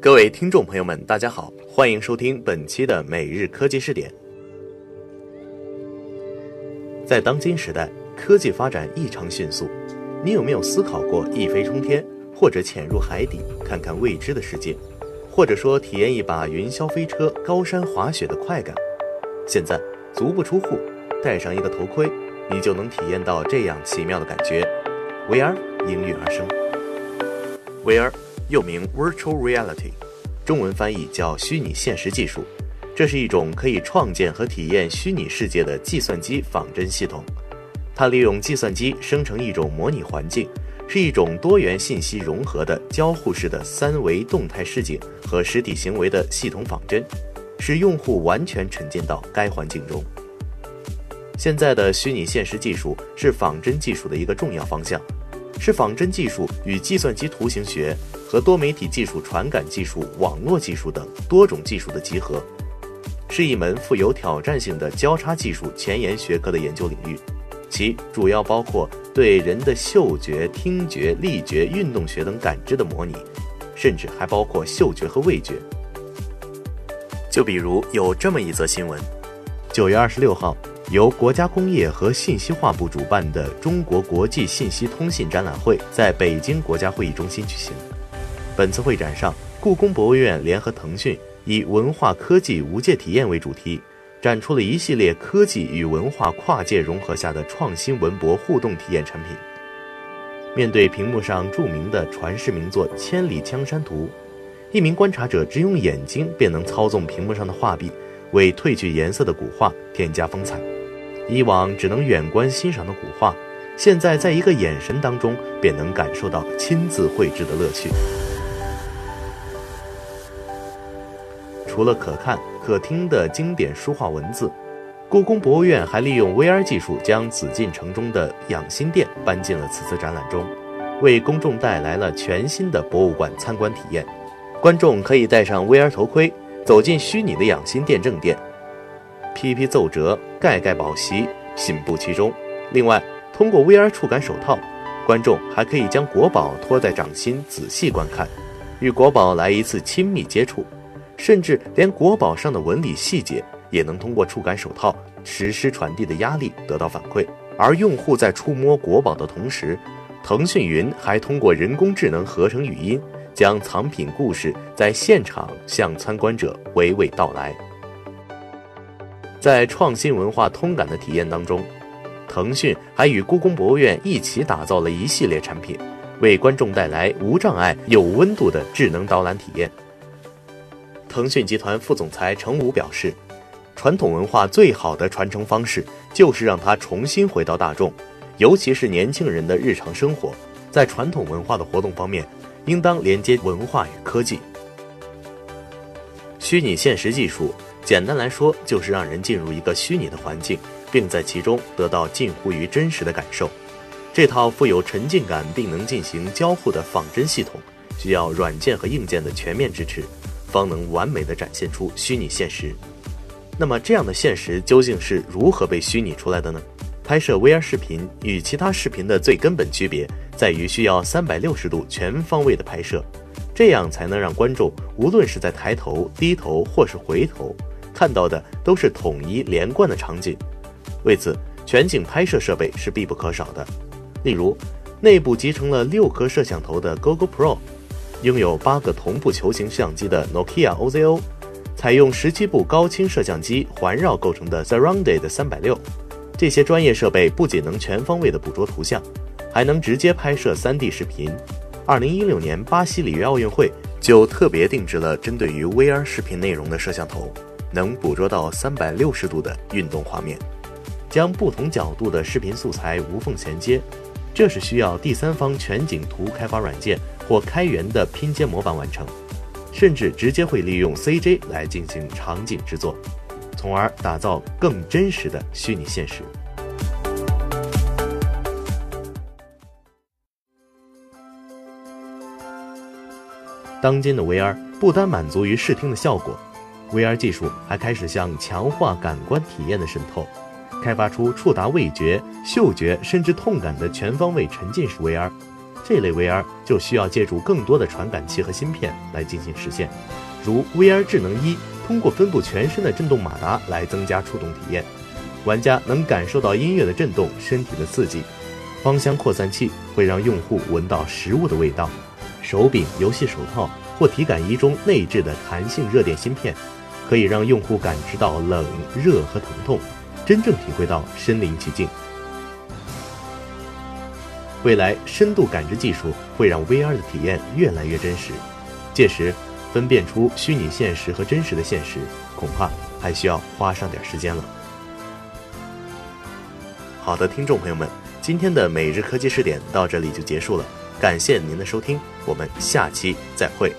各位听众朋友们大家好欢迎收听本期的每日科技试点。在当今时代科技发展异常迅速你有没有思考过一飞冲天或者潜入海底看看未知的世界或者说体验一把云霄飞车高山滑雪的快感？现在足不出户戴上一个头盔你就能体验到这样奇妙的感觉。VR 应运而生，VR 又名 Virtual Reality，中文翻译叫虚拟现实技术。这是一种可以创建和体验虚拟世界的计算机仿真系统。它利用计算机生成一种模拟环境，是一种多元信息融合的交互式的三维动态视景和实体行为的系统仿真，使用户完全沉浸到该环境中。现在的虚拟现实技术是仿真技术的一个重要方向，是仿真技术与计算机图形学和多媒体技术、传感技术、网络技术等多种技术的集合。是一门富有挑战性的交叉技术前沿学科的研究领域，其主要包括对人的嗅觉、听觉、力觉、运动学等感知的模拟，甚至还包括嗅觉和味觉。就比如有这么一则新闻：九月二十六号，由国家工业和信息化部主办的中国国际信息通信展览会在北京国家会议中心举行。本次会展上，故宫博物院联合腾讯。以文化科技无界体验为主题，展出了一系列科技与文化跨界融合下的创新文博互动体验产品。面对屏幕上著名的传世名作《千里江山图》，一名观察者只用眼睛便能操纵屏幕上的画笔，为褪去颜色的古画添加风采。以往只能远观欣赏的古画，现在在一个眼神当中便能感受到亲自绘制的乐趣。除了可看可听的经典书画文字，故宫博物院还利用 VR 技术将紫禁城中的养心殿搬进了此次展览中，为公众带来了全新的博物馆参观体验。观众可以戴上 VR 头盔，走进虚拟的养心殿正殿，批批奏折，盖盖宝席，信步其中。另外，通过 VR 触感手套，观众还可以将国宝托在掌心仔细观看，与国宝来一次亲密接触。甚至连国宝上的纹理细节也能通过触感手套实施传递的压力得到反馈，而用户在触摸国宝的同时，腾讯云还通过人工智能合成语音，将藏品故事在现场向参观者娓娓道来。在创新文化通感的体验当中，腾讯还与故宫博物院一起打造了一系列产品，为观众带来无障碍、有温度的智能导览体验。腾讯集团副总裁程武表示，传统文化最好的传承方式就是让它重新回到大众，尤其是年轻人的日常生活。在传统文化的活动方面，应当连接文化与科技。虚拟现实技术，简单来说就是让人进入一个虚拟的环境，并在其中得到近乎于真实的感受。这套富有沉浸感并能进行交互的仿真系统，需要软件和硬件的全面支持。方能完美的展现出虚拟现实。那么，这样的现实究竟是如何被虚拟出来的呢？拍摄 VR 视频与其他视频的最根本区别在于需要三百六十度全方位的拍摄，这样才能让观众无论是在抬头、低头或是回头，看到的都是统一连贯的场景。为此，全景拍摄设备是必不可少的。例如，内部集成了六颗摄像头的 GOGO Pro。拥有八个同步球形相机的 Nokia OZO，采用十七部高清摄像机环绕构成的 Surrounded 三百六，这些专业设备不仅能全方位的捕捉图像，还能直接拍摄 3D 视频。二零一六年巴西里约奥运会就特别定制了针对于 VR 视频内容的摄像头，能捕捉到三百六十度的运动画面，将不同角度的视频素材无缝衔接。这是需要第三方全景图开发软件或开源的拼接模板完成，甚至直接会利用 CJ 来进行场景制作，从而打造更真实的虚拟现实。当今的 VR 不单满足于视听的效果，VR 技术还开始向强化感官体验的渗透。开发出触达味觉、嗅觉甚至痛感的全方位沉浸式 VR，这类 VR 就需要借助更多的传感器和芯片来进行实现，如 VR 智能一通过分布全身的震动马达来增加触动体验，玩家能感受到音乐的震动、身体的刺激。芳香扩散器会让用户闻到食物的味道，手柄、游戏手套或体感仪中内置的弹性热电芯片，可以让用户感知到冷、热和疼痛，真正体会到身临其境。未来深度感知技术会让 VR 的体验越来越真实，届时分辨出虚拟现实和真实的现实，恐怕还需要花上点时间了。好的，听众朋友们。今天的每日科技视点到这里就结束了，感谢您的收听，我们下期再会。